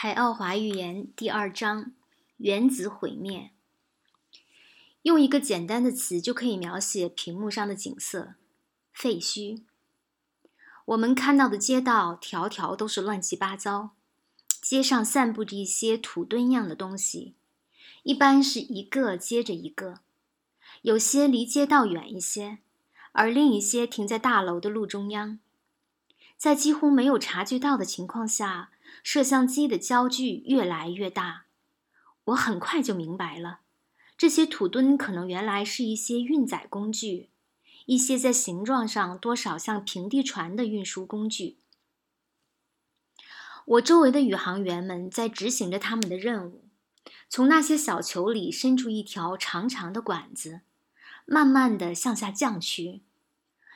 海奥华预言第二章：原子毁灭。用一个简单的词就可以描写屏幕上的景色：废墟。我们看到的街道条条都是乱七八糟，街上散布着一些土墩样的东西，一般是一个接着一个，有些离街道远一些，而另一些停在大楼的路中央。在几乎没有察觉到的情况下。摄像机的焦距越来越大，我很快就明白了，这些土墩可能原来是一些运载工具，一些在形状上多少像平地船的运输工具。我周围的宇航员们在执行着他们的任务，从那些小球里伸出一条长长的管子，慢慢地向下降去。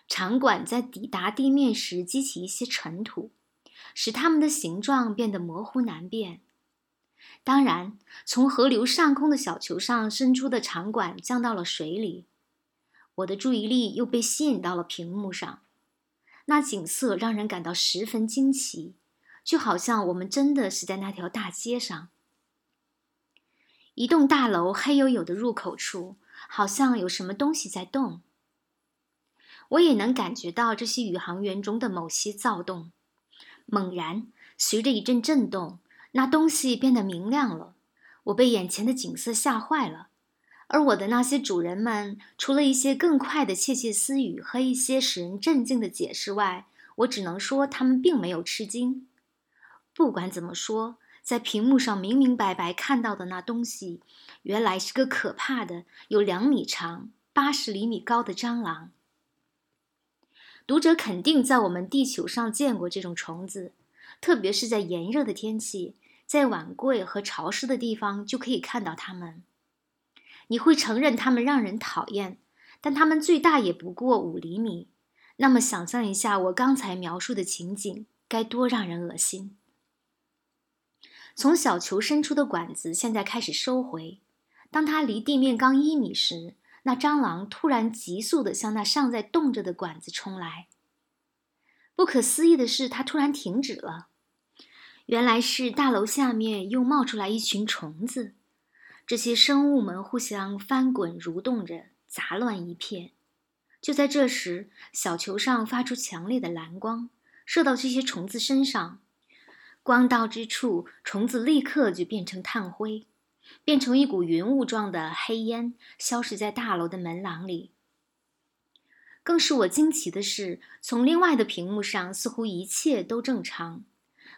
长管在抵达地面时激起一些尘土。使它们的形状变得模糊难辨。当然，从河流上空的小球上伸出的长管降到了水里，我的注意力又被吸引到了屏幕上。那景色让人感到十分惊奇，就好像我们真的是在那条大街上。一栋大楼黑黝黝的入口处，好像有什么东西在动。我也能感觉到这些宇航员中的某些躁动。猛然，随着一阵震动，那东西变得明亮了。我被眼前的景色吓坏了，而我的那些主人们，除了一些更快的窃窃私语和一些使人震惊的解释外，我只能说他们并没有吃惊。不管怎么说，在屏幕上明明白白看到的那东西，原来是个可怕的、有两米长、八十厘米高的蟑螂。读者肯定在我们地球上见过这种虫子，特别是在炎热的天气，在碗柜和潮湿的地方就可以看到它们。你会承认它们让人讨厌，但它们最大也不过五厘米。那么，想象一下我刚才描述的情景，该多让人恶心！从小球伸出的管子现在开始收回，当它离地面刚一米时。那蟑螂突然急速地向那尚在动着的管子冲来。不可思议的是，它突然停止了。原来是大楼下面又冒出来一群虫子，这些生物们互相翻滚蠕动着，杂乱一片。就在这时，小球上发出强烈的蓝光，射到这些虫子身上。光到之处，虫子立刻就变成炭灰。变成一股云雾状的黑烟，消失在大楼的门廊里。更使我惊奇的是，从另外的屏幕上，似乎一切都正常。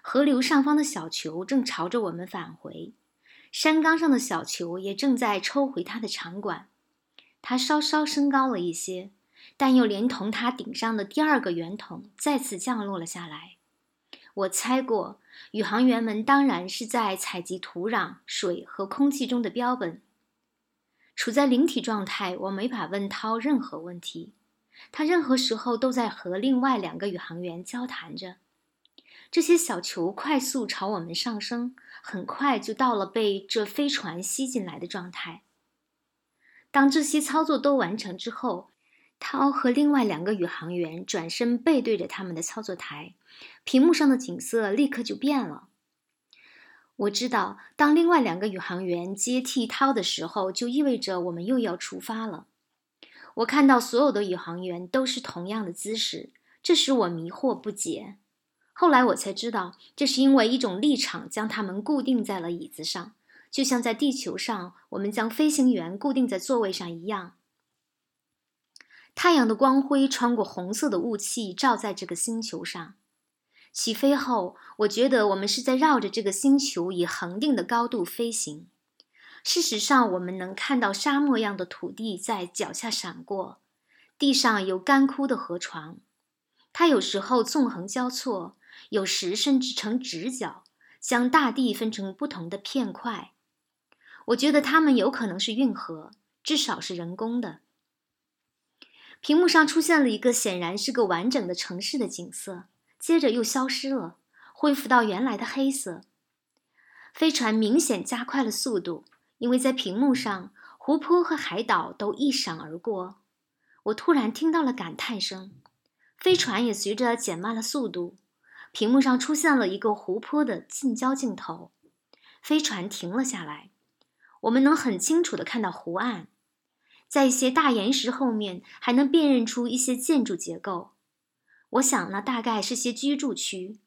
河流上方的小球正朝着我们返回，山岗上的小球也正在抽回它的长管。它稍稍升高了一些，但又连同它顶上的第二个圆筒再次降落了下来。我猜过。宇航员们当然是在采集土壤、水和空气中的标本。处在灵体状态，我没法问涛任何问题。他任何时候都在和另外两个宇航员交谈着。这些小球快速朝我们上升，很快就到了被这飞船吸进来的状态。当这些操作都完成之后，涛和另外两个宇航员转身背对着他们的操作台，屏幕上的景色立刻就变了。我知道，当另外两个宇航员接替涛的时候，就意味着我们又要出发了。我看到所有的宇航员都是同样的姿势，这使我迷惑不解。后来我才知道，这是因为一种立场将他们固定在了椅子上，就像在地球上我们将飞行员固定在座位上一样。太阳的光辉穿过红色的雾气，照在这个星球上。起飞后，我觉得我们是在绕着这个星球以恒定的高度飞行。事实上，我们能看到沙漠样的土地在脚下闪过，地上有干枯的河床。它有时候纵横交错，有时甚至成直角，将大地分成不同的片块。我觉得它们有可能是运河，至少是人工的。屏幕上出现了一个显然是个完整的城市的景色，接着又消失了，恢复到原来的黑色。飞船明显加快了速度，因为在屏幕上，湖泊和海岛都一闪而过。我突然听到了感叹声，飞船也随着减慢了速度。屏幕上出现了一个湖泊的近焦镜头，飞船停了下来，我们能很清楚地看到湖岸，在一些大岩石后面还能辨认出一些建筑结构。我想那大概是些居住区。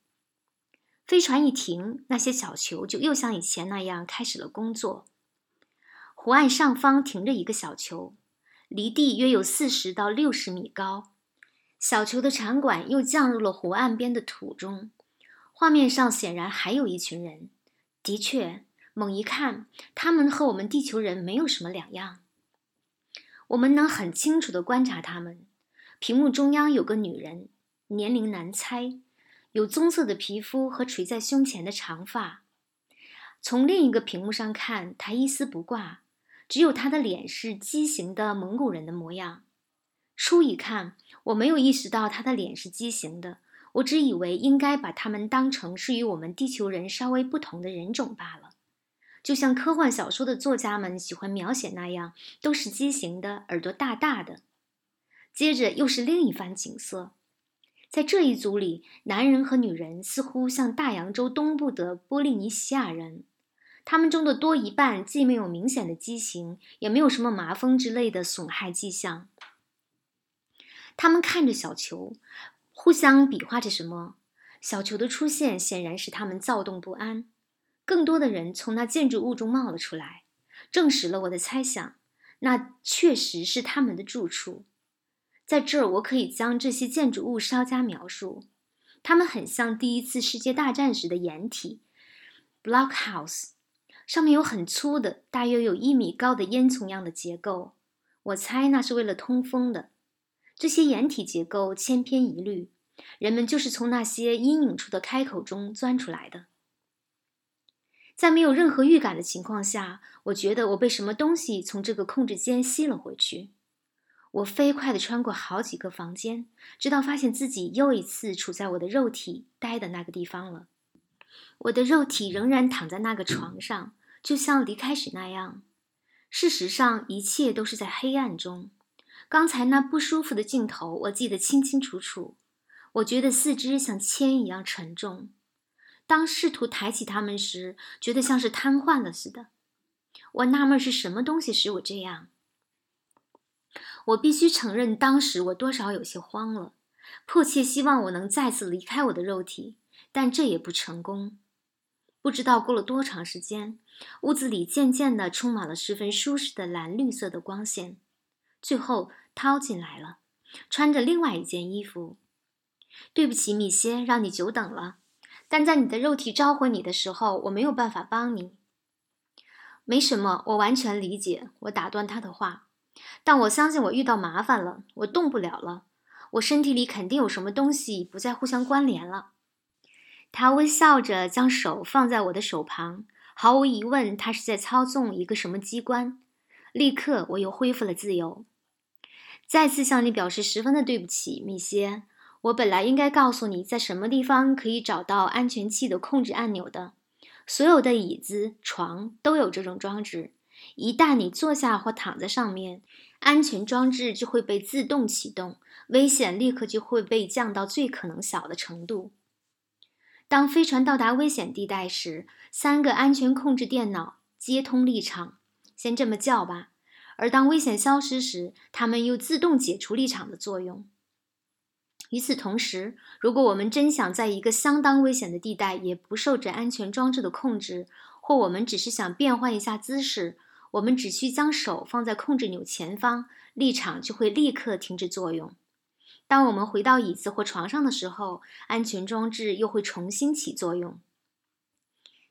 飞船一停，那些小球就又像以前那样开始了工作。湖岸上方停着一个小球，离地约有四十到六十米高。小球的场馆又降入了湖岸边的土中。画面上显然还有一群人。的确，猛一看，他们和我们地球人没有什么两样。我们能很清楚地观察他们。屏幕中央有个女人，年龄难猜。有棕色的皮肤和垂在胸前的长发。从另一个屏幕上看，他一丝不挂，只有他的脸是畸形的蒙古人的模样。初一看，我没有意识到他的脸是畸形的，我只以为应该把他们当成是与我们地球人稍微不同的人种罢了，就像科幻小说的作家们喜欢描写那样，都是畸形的，耳朵大大的。接着又是另一番景色。在这一组里，男人和女人似乎像大洋洲东部的波利尼西亚人，他们中的多一半既没有明显的畸形，也没有什么麻风之类的损害迹象。他们看着小球，互相比划着什么。小球的出现显然使他们躁动不安。更多的人从那建筑物中冒了出来，证实了我的猜想，那确实是他们的住处。在这儿，我可以将这些建筑物稍加描述。它们很像第一次世界大战时的掩体 （blockhouse），上面有很粗的、大约有一米高的烟囱样的结构。我猜那是为了通风的。这些掩体结构千篇一律，人们就是从那些阴影处的开口中钻出来的。在没有任何预感的情况下，我觉得我被什么东西从这个控制间吸了回去。我飞快地穿过好几个房间，直到发现自己又一次处在我的肉体待的那个地方了。我的肉体仍然躺在那个床上，就像离开时那样。事实上，一切都是在黑暗中。刚才那不舒服的镜头，我记得清清楚楚。我觉得四肢像铅一样沉重。当试图抬起它们时，觉得像是瘫痪了似的。我纳闷是什么东西使我这样。我必须承认，当时我多少有些慌了，迫切希望我能再次离开我的肉体，但这也不成功。不知道过了多长时间，屋子里渐渐地充满了十分舒适的蓝绿色的光线。最后，涛进来了，穿着另外一件衣服。对不起，米歇，让你久等了。但在你的肉体召唤你的时候，我没有办法帮你。没什么，我完全理解。我打断他的话。但我相信我遇到麻烦了，我动不了了。我身体里肯定有什么东西不再互相关联了。他微笑着将手放在我的手旁，毫无疑问，他是在操纵一个什么机关。立刻，我又恢复了自由。再次向你表示十分的对不起，米歇。我本来应该告诉你在什么地方可以找到安全器的控制按钮的。所有的椅子、床都有这种装置。一旦你坐下或躺在上面，安全装置就会被自动启动，危险立刻就会被降到最可能小的程度。当飞船到达危险地带时，三个安全控制电脑接通立场，先这么叫吧。而当危险消失时，它们又自动解除立场的作用。与此同时，如果我们真想在一个相当危险的地带也不受这安全装置的控制，或我们只是想变换一下姿势，我们只需将手放在控制钮前方，立场就会立刻停止作用。当我们回到椅子或床上的时候，安全装置又会重新起作用。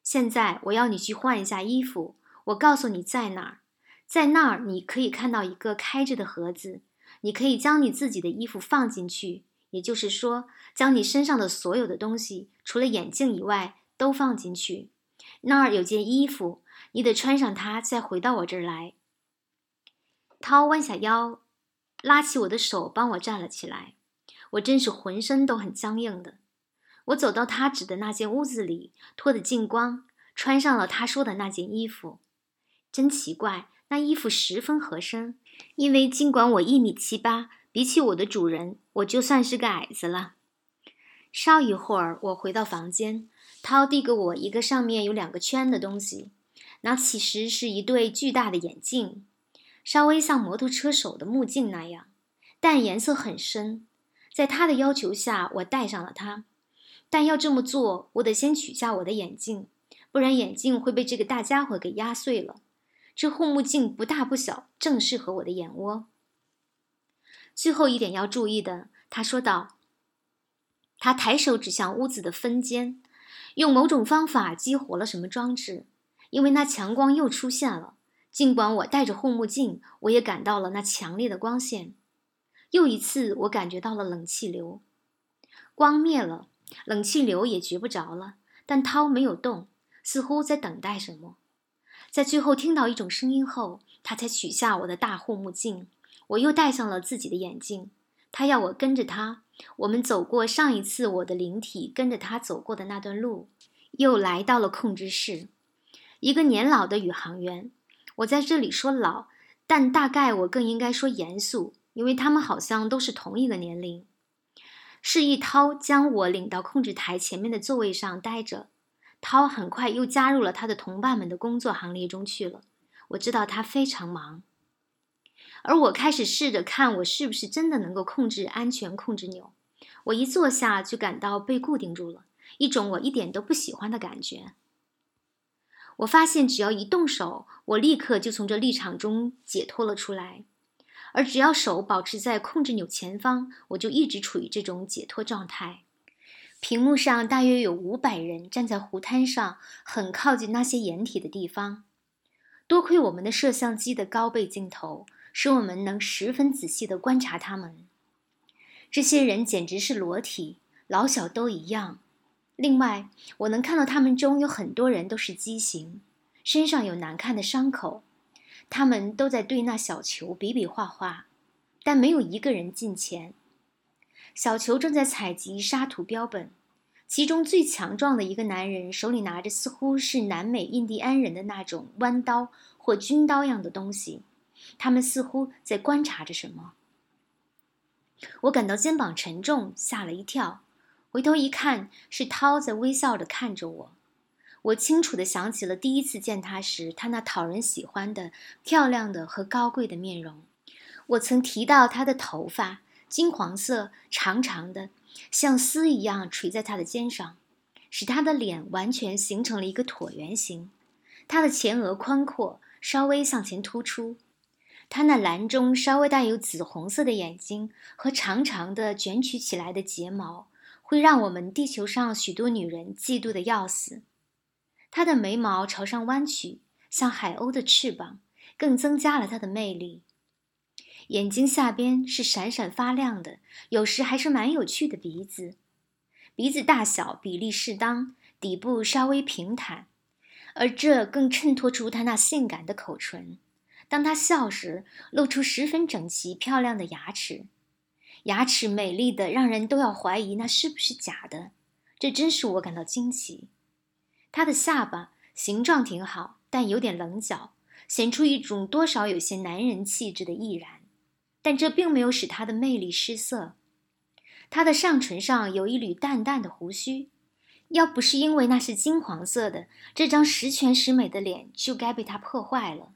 现在我要你去换一下衣服。我告诉你在哪儿，在那儿你可以看到一个开着的盒子，你可以将你自己的衣服放进去，也就是说，将你身上的所有的东西，除了眼镜以外，都放进去。那儿有件衣服。你得穿上它，再回到我这儿来。涛弯下腰，拉起我的手，帮我站了起来。我真是浑身都很僵硬的。我走到他指的那间屋子里，脱得净光，穿上了他说的那件衣服。真奇怪，那衣服十分合身，因为尽管我一米七八，比起我的主人，我就算是个矮子了。稍一会儿，我回到房间，涛递给我一个上面有两个圈的东西，那其实是一对巨大的眼镜，稍微像摩托车手的目镜那样，但颜色很深。在他的要求下，我戴上了它。但要这么做，我得先取下我的眼镜，不然眼镜会被这个大家伙给压碎了。这护目镜不大不小，正适合我的眼窝。最后一点要注意的，他说道。他抬手指向屋子的分间，用某种方法激活了什么装置，因为那强光又出现了。尽管我戴着护目镜，我也感到了那强烈的光线。又一次，我感觉到了冷气流。光灭了。冷气流也觉不着了，但涛没有动，似乎在等待什么。在最后听到一种声音后，他才取下我的大护目镜。我又戴上了自己的眼镜。他要我跟着他。我们走过上一次我的灵体跟着他走过的那段路，又来到了控制室。一个年老的宇航员。我在这里说老，但大概我更应该说严肃，因为他们好像都是同一个年龄。示意涛将我领到控制台前面的座位上待着。涛很快又加入了他的同伴们的工作行列中去了。我知道他非常忙，而我开始试着看我是不是真的能够控制安全控制钮。我一坐下就感到被固定住了，一种我一点都不喜欢的感觉。我发现只要一动手，我立刻就从这立场中解脱了出来。而只要手保持在控制钮前方，我就一直处于这种解脱状态。屏幕上大约有五百人站在湖滩上，很靠近那些掩体的地方。多亏我们的摄像机的高倍镜头，使我们能十分仔细地观察他们。这些人简直是裸体，老小都一样。另外，我能看到他们中有很多人都是畸形，身上有难看的伤口。他们都在对那小球比比划划，但没有一个人近前。小球正在采集沙土标本，其中最强壮的一个男人手里拿着似乎是南美印第安人的那种弯刀或军刀样的东西，他们似乎在观察着什么。我感到肩膀沉重，吓了一跳，回头一看，是涛在微笑着看着我。我清楚地想起了第一次见他时，他那讨人喜欢的、漂亮的和高贵的面容。我曾提到他的头发，金黄色、长长的，像丝一样垂在他的肩上，使他的脸完全形成了一个椭圆形。他的前额宽阔，稍微向前突出。他那蓝中稍微带有紫红色的眼睛和长长的卷曲起来的睫毛，会让我们地球上许多女人嫉妒的要死。他的眉毛朝上弯曲，像海鸥的翅膀，更增加了他的魅力。眼睛下边是闪闪发亮的，有时还是蛮有趣的鼻子。鼻子大小比例适当，底部稍微平坦，而这更衬托出他那性感的口唇。当他笑时，露出十分整齐漂亮的牙齿，牙齿美丽的让人都要怀疑那是不是假的。这真使我感到惊奇。他的下巴形状挺好，但有点棱角，显出一种多少有些男人气质的毅然，但这并没有使他的魅力失色。他的上唇上有一缕淡淡的胡须，要不是因为那是金黄色的，这张十全十美的脸就该被他破坏了。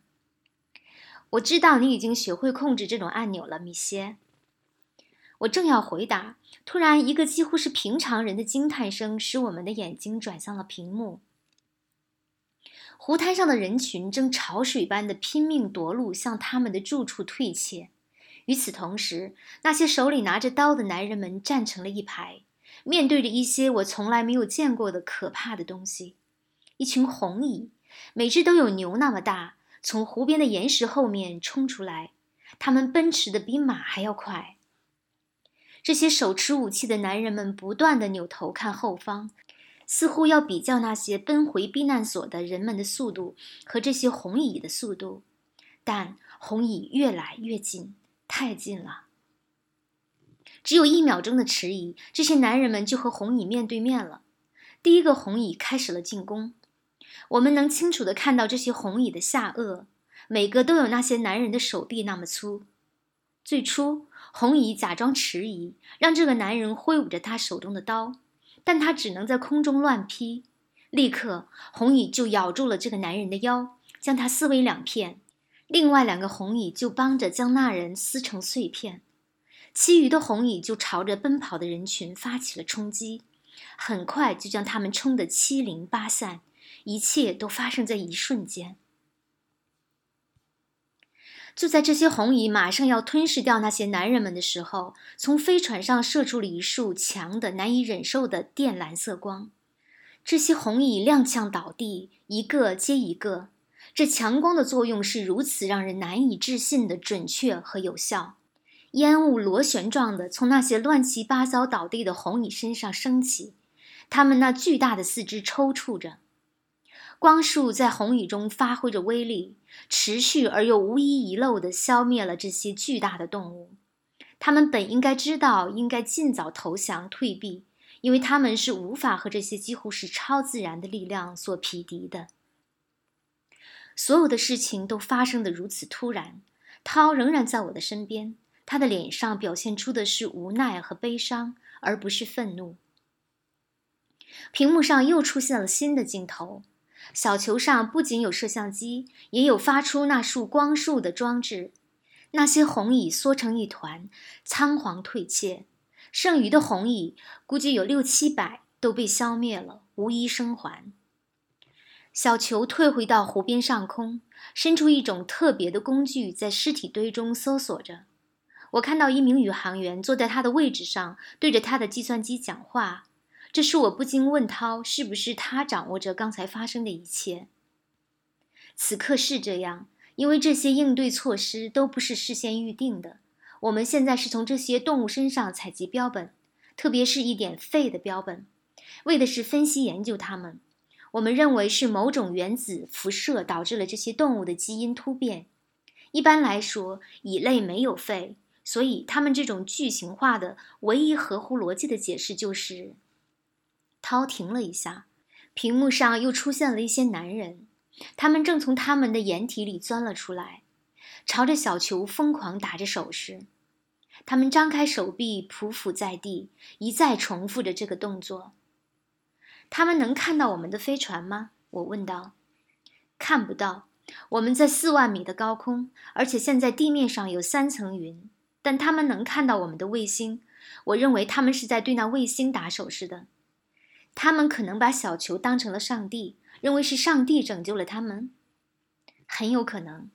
我知道你已经学会控制这种按钮了，米歇。我正要回答，突然一个几乎是平常人的惊叹声使我们的眼睛转向了屏幕。湖滩上的人群正潮水般的拼命夺路，向他们的住处退怯。与此同时，那些手里拿着刀的男人们站成了一排，面对着一些我从来没有见过的可怕的东西。一群红蚁，每只都有牛那么大，从湖边的岩石后面冲出来，他们奔驰的比马还要快。这些手持武器的男人们不断地扭头看后方。似乎要比较那些奔回避难所的人们的速度和这些红蚁的速度，但红蚁越来越近，太近了。只有一秒钟的迟疑，这些男人们就和红蚁面对面了。第一个红蚁开始了进攻，我们能清楚地看到这些红蚁的下颚，每个都有那些男人的手臂那么粗。最初，红蚁假装迟疑，让这个男人挥舞着他手中的刀。但他只能在空中乱劈。立刻，红蚁就咬住了这个男人的腰，将他撕为两片。另外两个红蚁就帮着将那人撕成碎片。其余的红蚁就朝着奔跑的人群发起了冲击，很快就将他们冲得七零八散。一切都发生在一瞬间。就在这些红蚁马上要吞噬掉那些男人们的时候，从飞船上射出了一束强的、难以忍受的靛蓝色光。这些红蚁踉跄倒地，一个接一个。这强光的作用是如此让人难以置信的准确和有效。烟雾螺旋状的从那些乱七八糟倒地的红蚁身上升起，它们那巨大的四肢抽搐着。光束在红雨中发挥着威力，持续而又无一遗漏地消灭了这些巨大的动物。它们本应该知道，应该尽早投降退避，因为它们是无法和这些几乎是超自然的力量所匹敌的。所有的事情都发生得如此突然。涛仍然在我的身边，他的脸上表现出的是无奈和悲伤，而不是愤怒。屏幕上又出现了新的镜头。小球上不仅有摄像机，也有发出那束光束的装置。那些红蚁缩成一团，仓皇退却。剩余的红蚁估计有六七百，都被消灭了，无一生还。小球退回到湖边上空，伸出一种特别的工具，在尸体堆中搜索着。我看到一名宇航员坐在他的位置上，对着他的计算机讲话。这是我不禁问涛：是不是他掌握着刚才发生的一切？此刻是这样，因为这些应对措施都不是事先预定的。我们现在是从这些动物身上采集标本，特别是一点肺的标本，为的是分析研究它们。我们认为是某种原子辐射导致了这些动物的基因突变。一般来说，蚁类没有肺，所以它们这种巨型化的唯一合乎逻辑的解释就是。涛停了一下，屏幕上又出现了一些男人，他们正从他们的掩体里钻了出来，朝着小球疯狂打着手势。他们张开手臂，匍匐在地，一再重复着这个动作。他们能看到我们的飞船吗？我问道。看不到，我们在四万米的高空，而且现在地面上有三层云。但他们能看到我们的卫星。我认为他们是在对那卫星打手势的。他们可能把小球当成了上帝，认为是上帝拯救了他们，很有可能。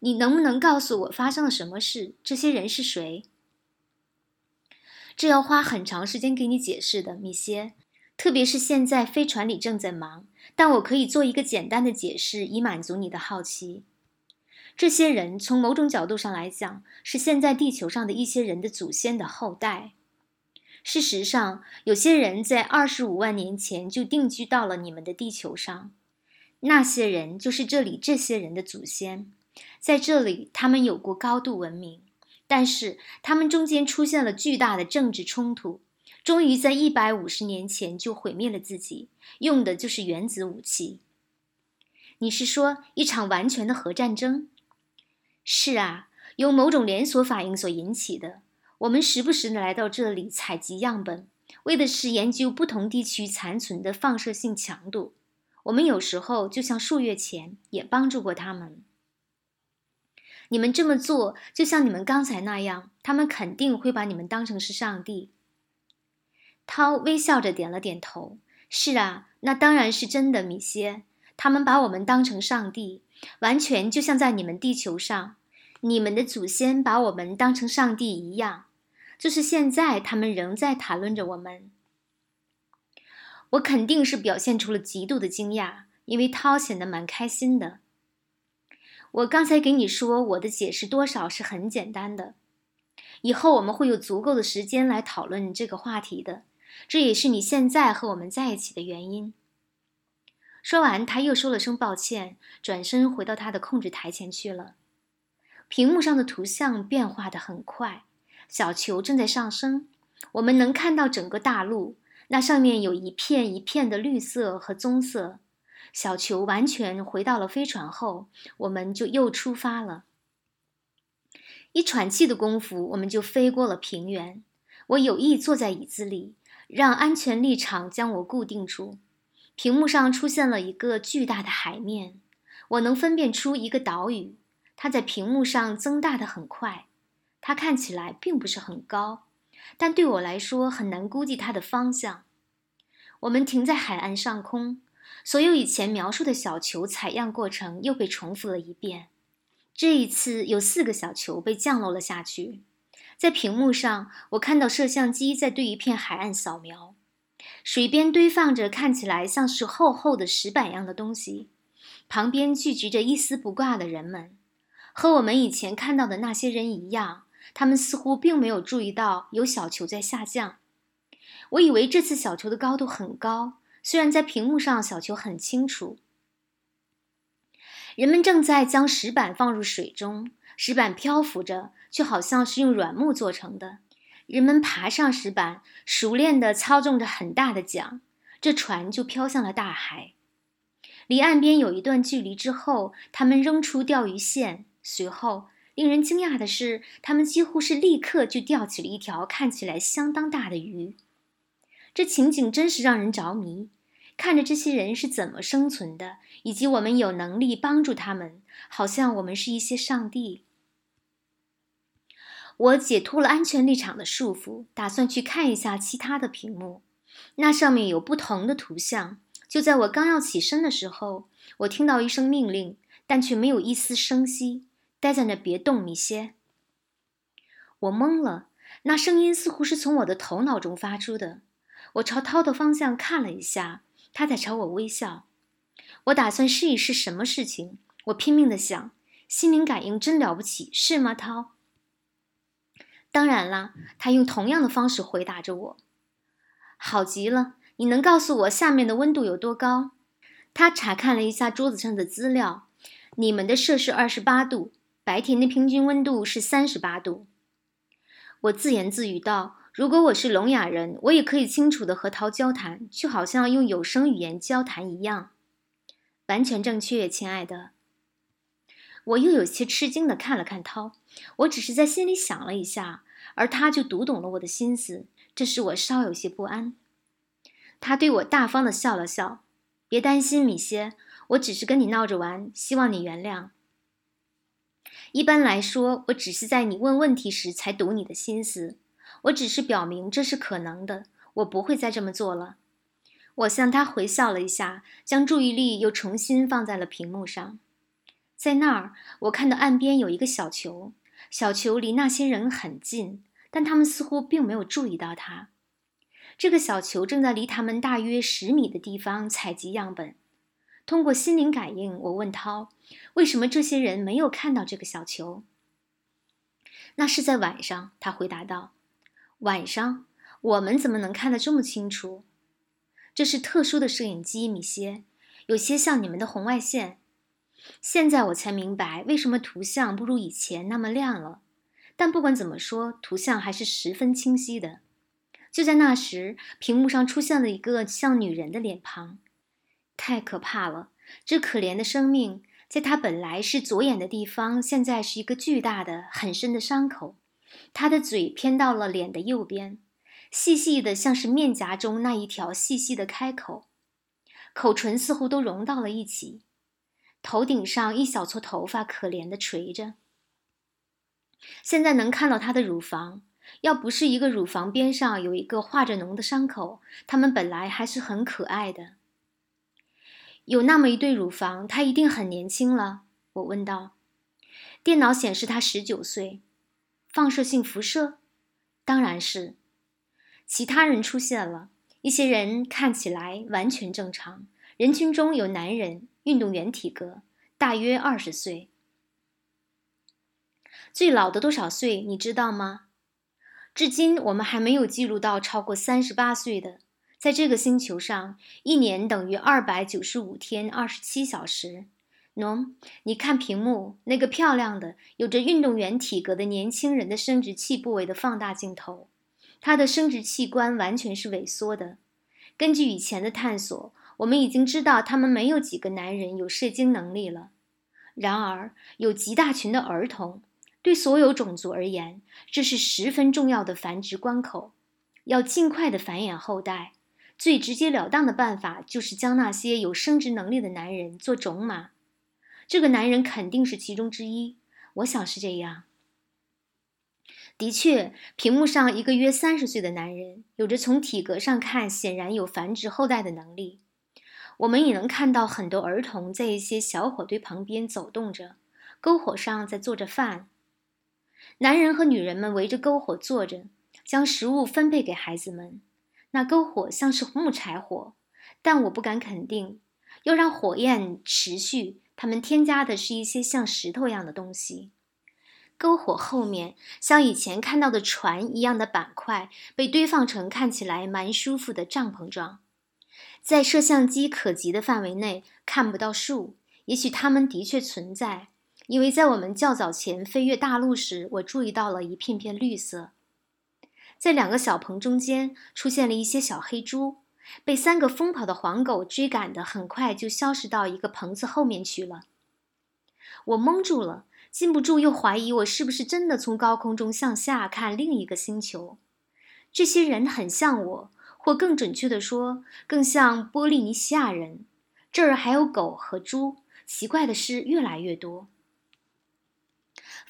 你能不能告诉我发生了什么事？这些人是谁？这要花很长时间给你解释的，米歇。特别是现在飞船里正在忙，但我可以做一个简单的解释，以满足你的好奇。这些人从某种角度上来讲，是现在地球上的一些人的祖先的后代。事实上，有些人在二十五万年前就定居到了你们的地球上，那些人就是这里这些人的祖先。在这里，他们有过高度文明，但是他们中间出现了巨大的政治冲突，终于在一百五十年前就毁灭了自己，用的就是原子武器。你是说一场完全的核战争？是啊，由某种连锁反应所引起的。我们时不时的来到这里采集样本，为的是研究不同地区残存的放射性强度。我们有时候就像数月前也帮助过他们。你们这么做，就像你们刚才那样，他们肯定会把你们当成是上帝。涛微笑着点了点头：“是啊，那当然是真的，米歇。他们把我们当成上帝，完全就像在你们地球上，你们的祖先把我们当成上帝一样。”就是现在，他们仍在谈论着我们。我肯定是表现出了极度的惊讶，因为涛显得蛮开心的。我刚才给你说，我的解释多少是很简单的。以后我们会有足够的时间来讨论这个话题的，这也是你现在和我们在一起的原因。说完，他又说了声抱歉，转身回到他的控制台前去了。屏幕上的图像变化的很快。小球正在上升，我们能看到整个大陆，那上面有一片一片的绿色和棕色。小球完全回到了飞船后，我们就又出发了。一喘气的功夫，我们就飞过了平原。我有意坐在椅子里，让安全立场将我固定住。屏幕上出现了一个巨大的海面，我能分辨出一个岛屿，它在屏幕上增大的很快。它看起来并不是很高，但对我来说很难估计它的方向。我们停在海岸上空，所有以前描述的小球采样过程又被重复了一遍。这一次有四个小球被降落了下去。在屏幕上，我看到摄像机在对一片海岸扫描，水边堆放着看起来像是厚厚的石板样的东西，旁边聚集着一丝不挂的人们，和我们以前看到的那些人一样，他们似乎并没有注意到有小球在下降。我以为这次小球的高度很高，虽然在屏幕上小球很清楚。人们正在将石板放入水中，石板漂浮着。却好像是用软木做成的。人们爬上石板，熟练地操纵着很大的桨，这船就飘向了大海。离岸边有一段距离之后，他们扔出钓鱼线。随后，令人惊讶的是，他们几乎是立刻就钓起了一条看起来相当大的鱼。这情景真是让人着迷。看着这些人是怎么生存的，以及我们有能力帮助他们，好像我们是一些上帝。我解脱了安全立场的束缚，打算去看一下其他的屏幕。那上面有不同的图像。就在我刚要起身的时候，我听到一声命令，但却没有一丝声息。待在那，别动，米歇。我懵了，那声音似乎是从我的头脑中发出的。我朝涛的方向看了一下，他在朝我微笑。我打算试一试什么事情。我拼命的想，心灵感应真了不起，是吗，涛？当然啦，他用同样的方式回答着我。好极了，你能告诉我下面的温度有多高？他查看了一下桌子上的资料。你们的摄氏二十八度，白天的平均温度是三十八度。我自言自语道：“如果我是聋哑人，我也可以清楚的和涛交谈，就好像用有声语言交谈一样。”完全正确，亲爱的。我又有些吃惊的看了看涛，我只是在心里想了一下，而他就读懂了我的心思，这使我稍有些不安。他对我大方的笑了笑：“别担心，米歇，我只是跟你闹着玩，希望你原谅。一般来说，我只是在你问问题时才读你的心思，我只是表明这是可能的，我不会再这么做了。”我向他回笑了一下，将注意力又重新放在了屏幕上。在那儿，我看到岸边有一个小球，小球离那些人很近，但他们似乎并没有注意到它。这个小球正在离他们大约十米的地方采集样本。通过心灵感应，我问涛：“为什么这些人没有看到这个小球？”那是在晚上，他回答道：“晚上，我们怎么能看得这么清楚？这是特殊的摄影机，米歇，有些像你们的红外线。”现在我才明白为什么图像不如以前那么亮了，但不管怎么说，图像还是十分清晰的。就在那时，屏幕上出现了一个像女人的脸庞，太可怕了！这可怜的生命，在她本来是左眼的地方，现在是一个巨大的、很深的伤口。她的嘴偏到了脸的右边，细细的，像是面颊中那一条细细的开口，口唇似乎都融到了一起。头顶上一小撮头发可怜的垂着。现在能看到她的乳房，要不是一个乳房边上有一个化着脓的伤口，它们本来还是很可爱的。有那么一对乳房，她一定很年轻了。我问道。电脑显示她十九岁。放射性辐射？当然是。其他人出现了，一些人看起来完全正常。人群中有男人。运动员体格，大约二十岁。最老的多少岁？你知道吗？至今我们还没有记录到超过三十八岁的。在这个星球上，一年等于二百九十五天二十七小时。喏，你看屏幕那个漂亮的、有着运动员体格的年轻人的生殖器部位的放大镜头，他的生殖器官完全是萎缩的。根据以前的探索。我们已经知道，他们没有几个男人有射精能力了。然而，有极大群的儿童，对所有种族而言，这是十分重要的繁殖关口。要尽快的繁衍后代，最直截了当的办法就是将那些有生殖能力的男人做种马。这个男人肯定是其中之一，我想是这样。的确，屏幕上一个约三十岁的男人，有着从体格上看显然有繁殖后代的能力。我们也能看到很多儿童在一些小火堆旁边走动着，篝火上在做着饭。男人和女人们围着篝火坐着，将食物分配给孩子们。那篝火像是木柴火，但我不敢肯定。要让火焰持续，他们添加的是一些像石头一样的东西。篝火后面，像以前看到的船一样的板块被堆放成看起来蛮舒服的帐篷状。在摄像机可及的范围内看不到树，也许它们的确存在，因为在我们较早前飞越大陆时，我注意到了一片片绿色。在两个小棚中间出现了一些小黑猪，被三个疯跑的黄狗追赶的，很快就消失到一个棚子后面去了。我蒙住了。禁不住又怀疑我是不是真的从高空中向下看另一个星球。这些人很像我，或更准确的说，更像波利尼西亚人。这儿还有狗和猪。奇怪的事越来越多。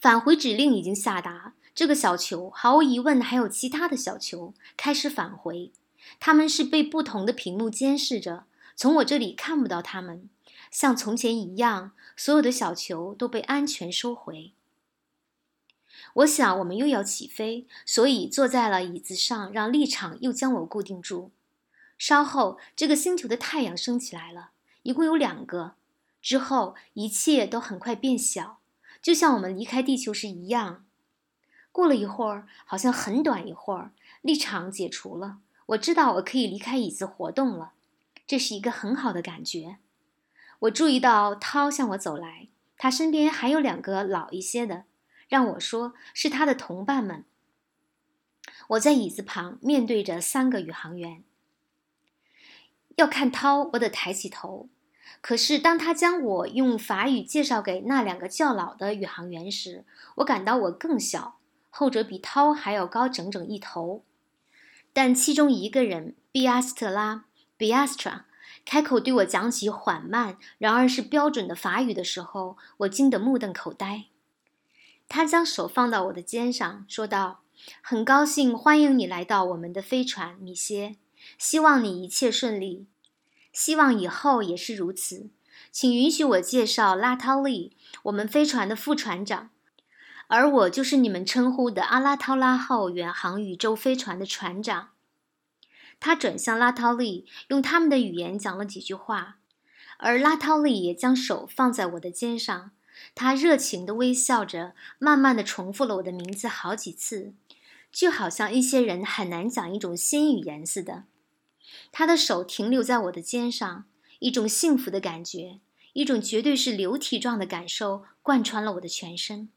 返回指令已经下达。这个小球毫无疑问还有其他的小球开始返回。他们是被不同的屏幕监视着，从我这里看不到他们。像从前一样，所有的小球都被安全收回。我想，我们又要起飞，所以坐在了椅子上，让立场又将我固定住。稍后，这个星球的太阳升起来了，一共有两个。之后，一切都很快变小，就像我们离开地球时一样。过了一会儿，好像很短一会儿，立场解除了。我知道我可以离开椅子活动了，这是一个很好的感觉。我注意到涛向我走来，他身边还有两个老一些的，让我说是他的同伴们。我在椅子旁面对着三个宇航员，要看涛，我得抬起头。可是当他将我用法语介绍给那两个较老的宇航员时，我感到我更小，后者比涛还要高整整一头。但其中一个人，比阿斯特拉 （Biastra）。开口对我讲起缓慢，然而是标准的法语的时候，我惊得目瞪口呆。他将手放到我的肩上，说道：“很高兴欢迎你来到我们的飞船，米歇。希望你一切顺利，希望以后也是如此。请允许我介绍拉涛利，我们飞船的副船长，而我就是你们称呼的阿拉涛拉号远航宇宙飞船的船长。”他转向拉涛利，用他们的语言讲了几句话，而拉涛利也将手放在我的肩上。他热情地微笑着，慢慢地重复了我的名字好几次，就好像一些人很难讲一种新语言似的。他的手停留在我的肩上，一种幸福的感觉，一种绝对是流体状的感受贯穿了我的全身。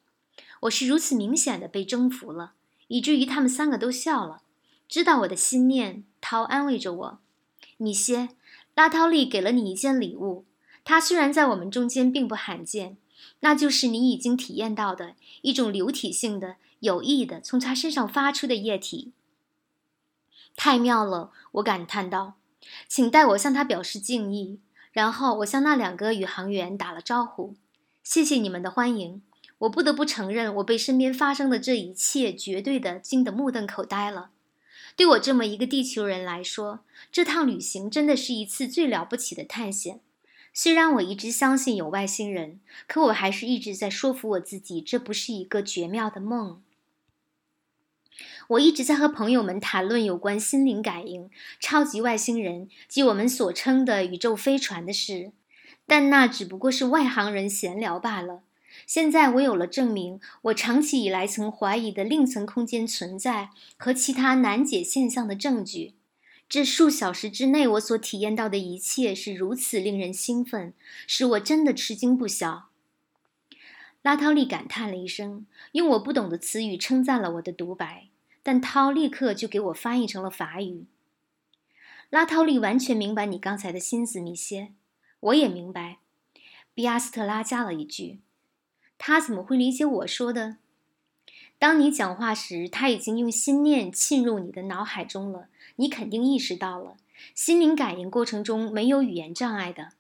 我是如此明显的被征服了，以至于他们三个都笑了。知道我的心念，涛安慰着我：“米歇，拉涛利给了你一件礼物。它虽然在我们中间并不罕见，那就是你已经体验到的一种流体性的、有益的从他身上发出的液体。太妙了！”我感叹道。“请代我向他表示敬意。”然后我向那两个宇航员打了招呼：“谢谢你们的欢迎。”我不得不承认，我被身边发生的这一切绝对的惊得目瞪口呆了。对我这么一个地球人来说，这趟旅行真的是一次最了不起的探险。虽然我一直相信有外星人，可我还是一直在说服我自己，这不是一个绝妙的梦。我一直在和朋友们谈论有关心灵感应、超级外星人及我们所称的宇宙飞船的事，但那只不过是外行人闲聊罢了。现在我有了证明，我长期以来曾怀疑的另层空间存在和其他难解现象的证据。这数小时之内，我所体验到的一切是如此令人兴奋，使我真的吃惊不小。拉涛利感叹了一声，用我不懂的词语称赞了我的独白，但涛立刻就给我翻译成了法语。拉涛利完全明白你刚才的心思，米歇。我也明白。比阿斯特拉加了一句。他怎么会理解我说的？当你讲话时，他已经用心念沁入你的脑海中了。你肯定意识到了，心灵感应过程中没有语言障碍的。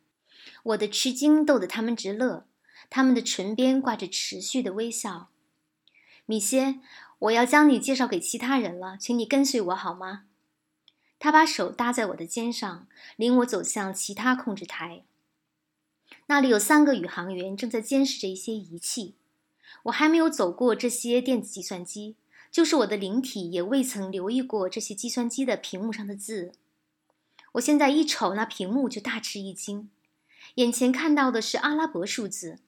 我的吃惊逗得他们直乐，他们的唇边挂着持续的微笑。米歇，我要将你介绍给其他人了，请你跟随我好吗？他把手搭在我的肩上，领我走向其他控制台。那里有三个宇航员正在监视着一些仪器。我还没有走过这些电子计算机，就是我的灵体也未曾留意过这些计算机的屏幕上的字。我现在一瞅那屏幕就大吃一惊，眼前看到的是阿拉伯数字。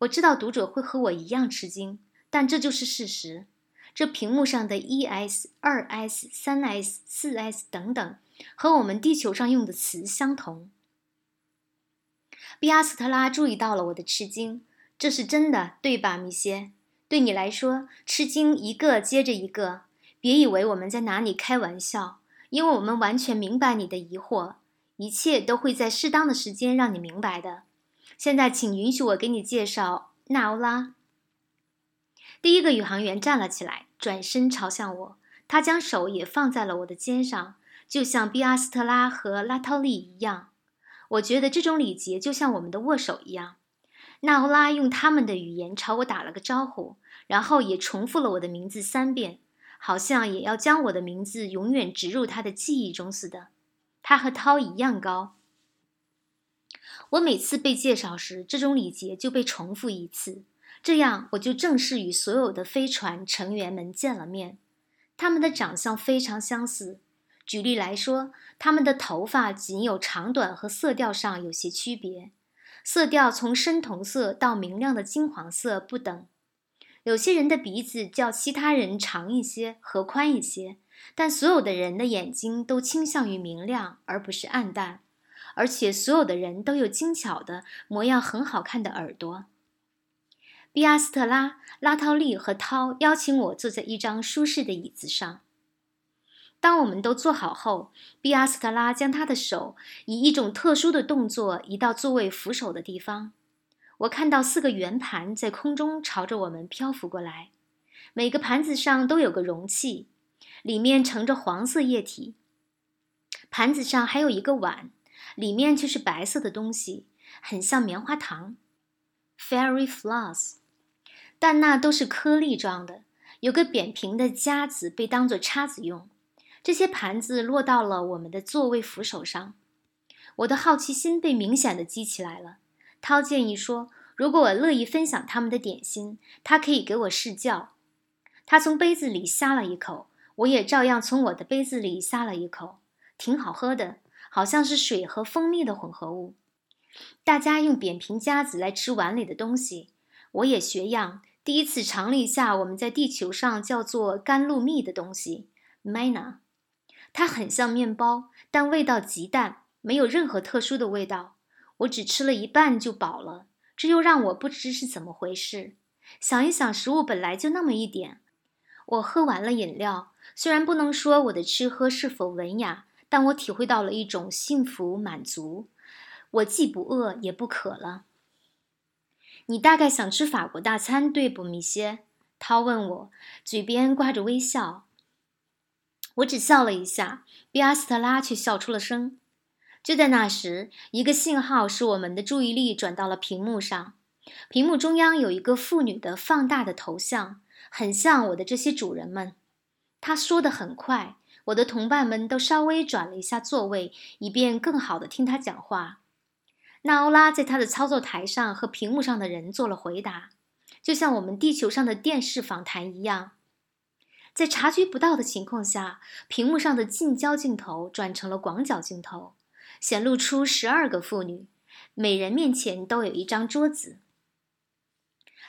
我知道读者会和我一样吃惊，但这就是事实。这屏幕上的一 S、二 S、三 S、四 S 等等，和我们地球上用的词相同。比阿斯特拉注意到了我的吃惊。这是真的，对吧，米歇？对你来说，吃惊一个接着一个。别以为我们在拿你开玩笑，因为我们完全明白你的疑惑，一切都会在适当的时间让你明白的。现在，请允许我给你介绍纳欧拉。第一个宇航员站了起来，转身朝向我，他将手也放在了我的肩上，就像比阿斯特拉和拉涛利一样。我觉得这种礼节就像我们的握手一样。纳欧拉用他们的语言朝我打了个招呼，然后也重复了我的名字三遍，好像也要将我的名字永远植入他的记忆中似的。他和涛一样高。我每次被介绍时，这种礼节就被重复一次，这样我就正式与所有的飞船成员们见了面。他们的长相非常相似。举例来说，他们的头发仅有长短和色调上有些区别。色调从深铜色到明亮的金黄色不等。有些人的鼻子较其他人长一些和宽一些，但所有的人的眼睛都倾向于明亮而不是暗淡，而且所有的人都有精巧的、模样很好看的耳朵。比阿斯特拉、拉涛利和涛邀请我坐在一张舒适的椅子上。当我们都坐好后，比阿斯特拉将他的手以一种特殊的动作移到座位扶手的地方。我看到四个圆盘在空中朝着我们漂浮过来，每个盘子上都有个容器，里面盛着黄色液体。盘子上还有一个碗，里面却是白色的东西，很像棉花糖 （fairy floss），但那都是颗粒状的。有个扁平的夹子被当作叉子用。这些盘子落到了我们的座位扶手上，我的好奇心被明显的激起来了。涛建议说：“如果我乐意分享他们的点心，他可以给我试教。”他从杯子里呷了一口，我也照样从我的杯子里呷了一口，挺好喝的，好像是水和蜂蜜的混合物。大家用扁平夹子来吃碗里的东西，我也学样，第一次尝了一下我们在地球上叫做甘露蜜的东西，mana。它很像面包，但味道极淡，没有任何特殊的味道。我只吃了一半就饱了，这又让我不知是怎么回事。想一想，食物本来就那么一点。我喝完了饮料，虽然不能说我的吃喝是否文雅，但我体会到了一种幸福满足。我既不饿也不渴了。你大概想吃法国大餐，对不，米歇？涛问我，嘴边挂着微笑。我只笑了一下，比阿斯特拉却笑出了声。就在那时，一个信号使我们的注意力转到了屏幕上。屏幕中央有一个妇女的放大的头像，很像我的这些主人们。他说的很快，我的同伴们都稍微转了一下座位，以便更好的听他讲话。纳欧拉在他的操作台上和屏幕上的人做了回答，就像我们地球上的电视访谈一样。在察觉不到的情况下，屏幕上的近焦镜头转成了广角镜头，显露出十二个妇女，每人面前都有一张桌子。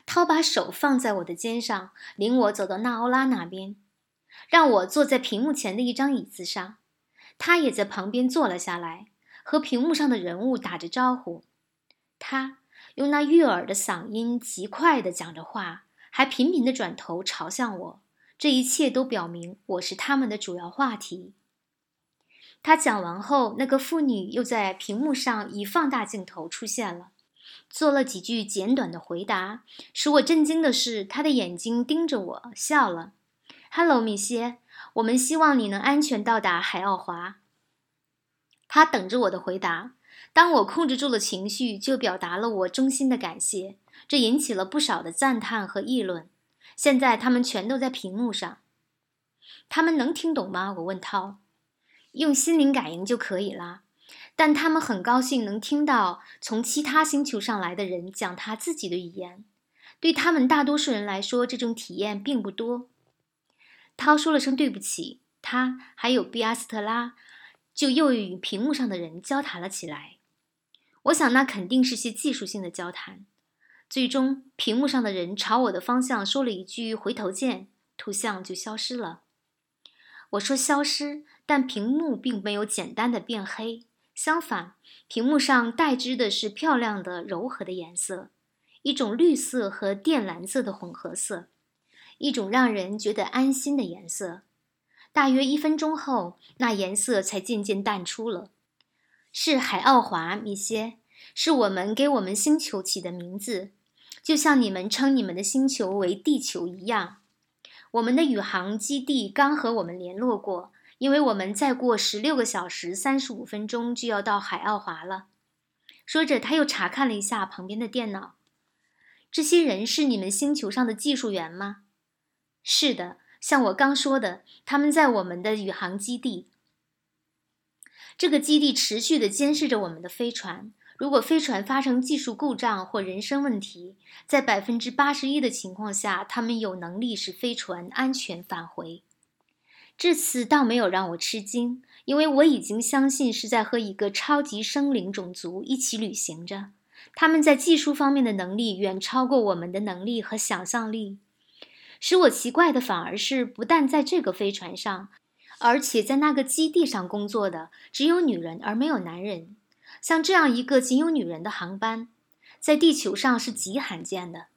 涛把手放在我的肩上，领我走到纳欧拉那边，让我坐在屏幕前的一张椅子上。他也在旁边坐了下来，和屏幕上的人物打着招呼。他用那悦耳的嗓音极快地讲着话，还频频地转头朝向我。这一切都表明我是他们的主要话题。他讲完后，那个妇女又在屏幕上以放大镜头出现了。做了几句简短的回答。使我震惊的是，他的眼睛盯着我，笑了。“Hello，米歇，我们希望你能安全到达海奥华。”他等着我的回答。当我控制住了情绪，就表达了我衷心的感谢。这引起了不少的赞叹和议论。现在他们全都在屏幕上。他们能听懂吗？我问涛。用心灵感应就可以了。但他们很高兴能听到从其他星球上来的人讲他自己的语言。对他们大多数人来说，这种体验并不多。涛说了声对不起，他还有比阿斯特拉就又与屏幕上的人交谈了起来。我想那肯定是些技术性的交谈。最终，屏幕上的人朝我的方向说了一句“回头见”，图像就消失了。我说消失，但屏幕并没有简单的变黑，相反，屏幕上代之的是漂亮的柔和的颜色，一种绿色和靛蓝色的混合色，一种让人觉得安心的颜色。大约一分钟后，那颜色才渐渐淡出了。是海奥华，米歇，是我们给我们星球起的名字。就像你们称你们的星球为地球一样，我们的宇航基地刚和我们联络过，因为我们再过十六个小时三十五分钟就要到海奥华了。说着，他又查看了一下旁边的电脑。这些人是你们星球上的技术员吗？是的，像我刚说的，他们在我们的宇航基地。这个基地持续地监视着我们的飞船。如果飞船发生技术故障或人身问题，在百分之八十一的情况下，他们有能力使飞船安全返回。这次倒没有让我吃惊，因为我已经相信是在和一个超级生灵种族一起旅行着。他们在技术方面的能力远超过我们的能力和想象力。使我奇怪的反而是，不但在这个飞船上，而且在那个基地上工作的只有女人，而没有男人。像这样一个仅有女人的航班，在地球上是极罕见的。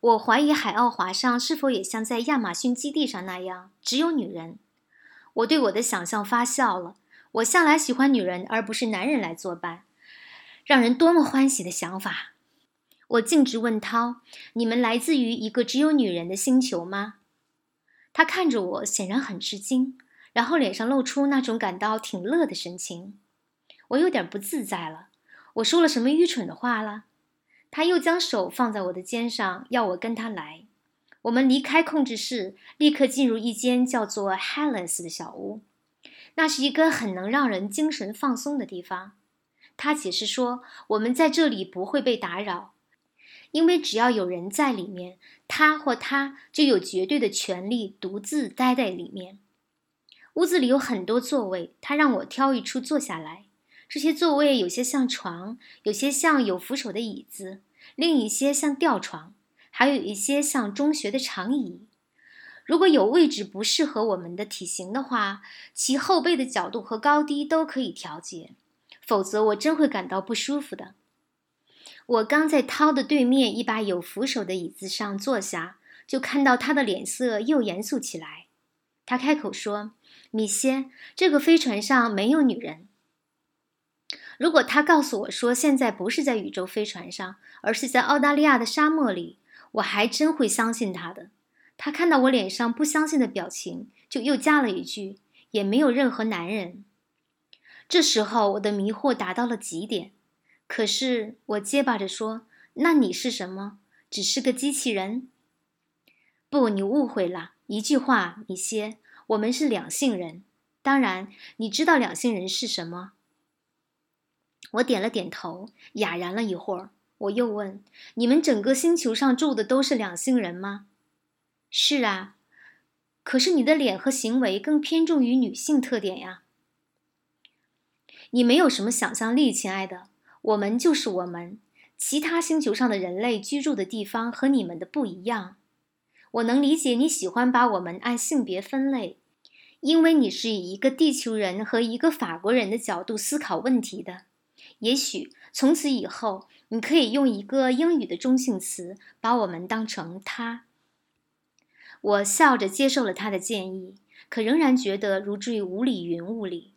我怀疑海奥华上是否也像在亚马逊基地上那样只有女人。我对我的想象发笑了。我向来喜欢女人而不是男人来作伴，让人多么欢喜的想法！我径直问涛：“你们来自于一个只有女人的星球吗？”他看着我，显然很吃惊，然后脸上露出那种感到挺乐的神情。我有点不自在了，我说了什么愚蠢的话了？他又将手放在我的肩上，要我跟他来。我们离开控制室，立刻进入一间叫做 Hellas 的小屋。那是一个很能让人精神放松的地方。他解释说，我们在这里不会被打扰，因为只要有人在里面，他或他就有绝对的权利独自待在里面。屋子里有很多座位，他让我挑一处坐下来。这些座位有些像床，有些像有扶手的椅子，另一些像吊床，还有一些像中学的长椅。如果有位置不适合我们的体型的话，其后背的角度和高低都可以调节。否则，我真会感到不舒服的。我刚在涛的对面一把有扶手的椅子上坐下，就看到他的脸色又严肃起来。他开口说：“米歇，这个飞船上没有女人。”如果他告诉我说现在不是在宇宙飞船上，而是在澳大利亚的沙漠里，我还真会相信他的。他看到我脸上不相信的表情，就又加了一句：“也没有任何男人。”这时候我的迷惑达到了极点。可是我结巴着说：“那你是什么？只是个机器人？”不，你误会了。一句话，米歇，我们是两性人。当然，你知道两性人是什么。我点了点头，哑然了一会儿。我又问：“你们整个星球上住的都是两性人吗？”“是啊。”“可是你的脸和行为更偏重于女性特点呀。”“你没有什么想象力，亲爱的。我们就是我们。其他星球上的人类居住的地方和你们的不一样。我能理解你喜欢把我们按性别分类，因为你是以一个地球人和一个法国人的角度思考问题的。”也许从此以后，你可以用一个英语的中性词把我们当成他。我笑着接受了他的建议，可仍然觉得如坠无里云雾里。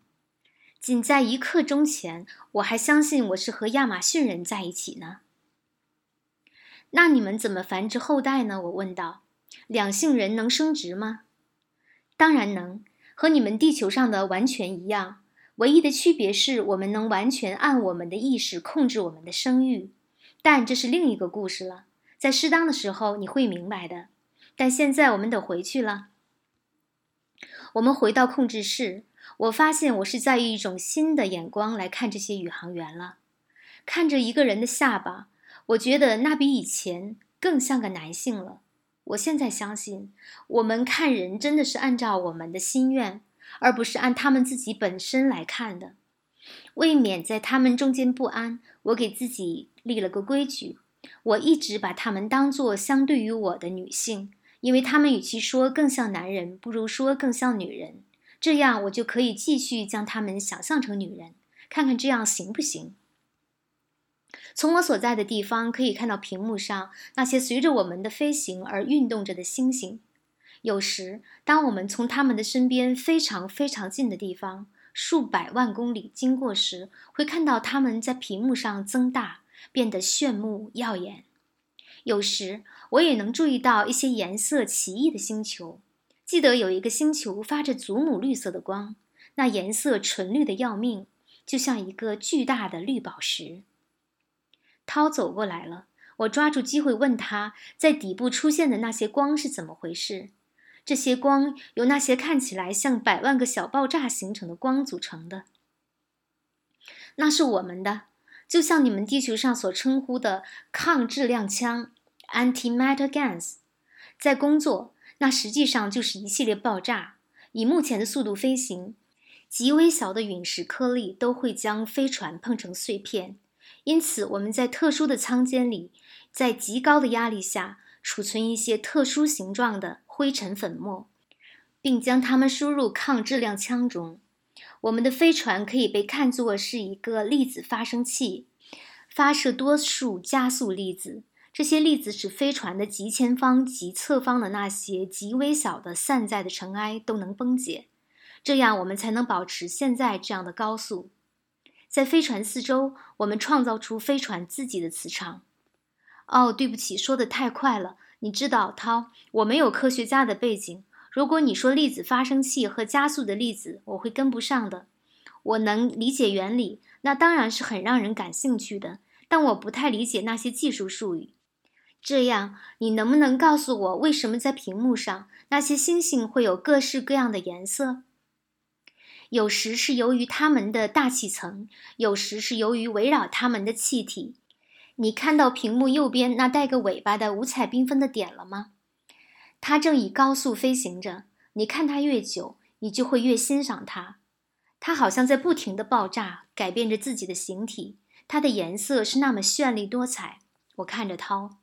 仅在一刻钟前，我还相信我是和亚马逊人在一起呢。那你们怎么繁殖后代呢？我问道。两性人能生殖吗？当然能，和你们地球上的完全一样。唯一的区别是我们能完全按我们的意识控制我们的生育。但这是另一个故事了，在适当的时候你会明白的。但现在我们得回去了。我们回到控制室，我发现我是在以一种新的眼光来看这些宇航员了。看着一个人的下巴，我觉得那比以前更像个男性了。我现在相信，我们看人真的是按照我们的心愿，而不是按他们自己本身来看的。为免在他们中间不安，我给自己立了个规矩：我一直把他们当作相对于我的女性。因为他们与其说更像男人，不如说更像女人，这样我就可以继续将他们想象成女人，看看这样行不行？从我所在的地方可以看到屏幕上那些随着我们的飞行而运动着的星星。有时，当我们从他们的身边非常非常近的地方，数百万公里经过时，会看到他们在屏幕上增大，变得炫目耀眼。有时。我也能注意到一些颜色奇异的星球。记得有一个星球发着祖母绿色的光，那颜色纯绿的要命，就像一个巨大的绿宝石。涛走过来了，我抓住机会问他在底部出现的那些光是怎么回事。这些光由那些看起来像百万个小爆炸形成的光组成的。那是我们的，就像你们地球上所称呼的抗质量枪。Antimatter guns 在工作，那实际上就是一系列爆炸。以目前的速度飞行，极微小的陨石颗粒都会将飞船碰成碎片。因此，我们在特殊的舱间里，在极高的压力下储存一些特殊形状的灰尘粉末，并将它们输入抗质量枪中。我们的飞船可以被看作是一个粒子发生器，发射多数加速粒子。这些粒子使飞船的极前方及侧方的那些极微小的散在的尘埃都能崩解，这样我们才能保持现在这样的高速。在飞船四周，我们创造出飞船自己的磁场。哦，对不起，说的太快了。你知道，涛，我没有科学家的背景。如果你说粒子发生器和加速的粒子，我会跟不上的。我能理解原理，那当然是很让人感兴趣的，但我不太理解那些技术术语。这样，你能不能告诉我，为什么在屏幕上那些星星会有各式各样的颜色？有时是由于它们的大气层，有时是由于围绕它们的气体。你看到屏幕右边那带个尾巴的五彩缤纷的点了吗？它正以高速飞行着。你看它越久，你就会越欣赏它。它好像在不停地爆炸，改变着自己的形体。它的颜色是那么绚丽多彩。我看着涛。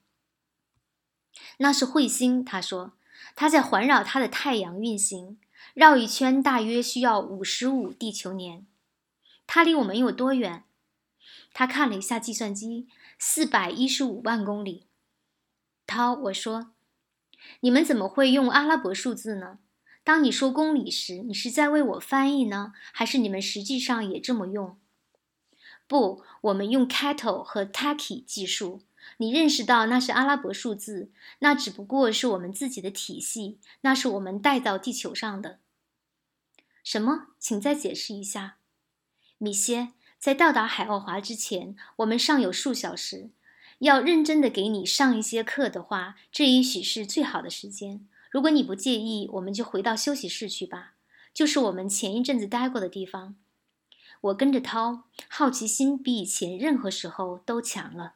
那是彗星，他说，它在环绕它的太阳运行，绕一圈大约需要五十五地球年。它离我们有多远？他看了一下计算机，四百一十五万公里。涛，我说，你们怎么会用阿拉伯数字呢？当你说公里时，你是在为我翻译呢，还是你们实际上也这么用？不，我们用 Cattle 和 Taki 计数。你认识到那是阿拉伯数字，那只不过是我们自己的体系，那是我们带到地球上的。什么？请再解释一下，米歇。在到达海奥华之前，我们尚有数小时。要认真的给你上一些课的话，这也许是最好的时间。如果你不介意，我们就回到休息室去吧，就是我们前一阵子待过的地方。我跟着涛，好奇心比以前任何时候都强了。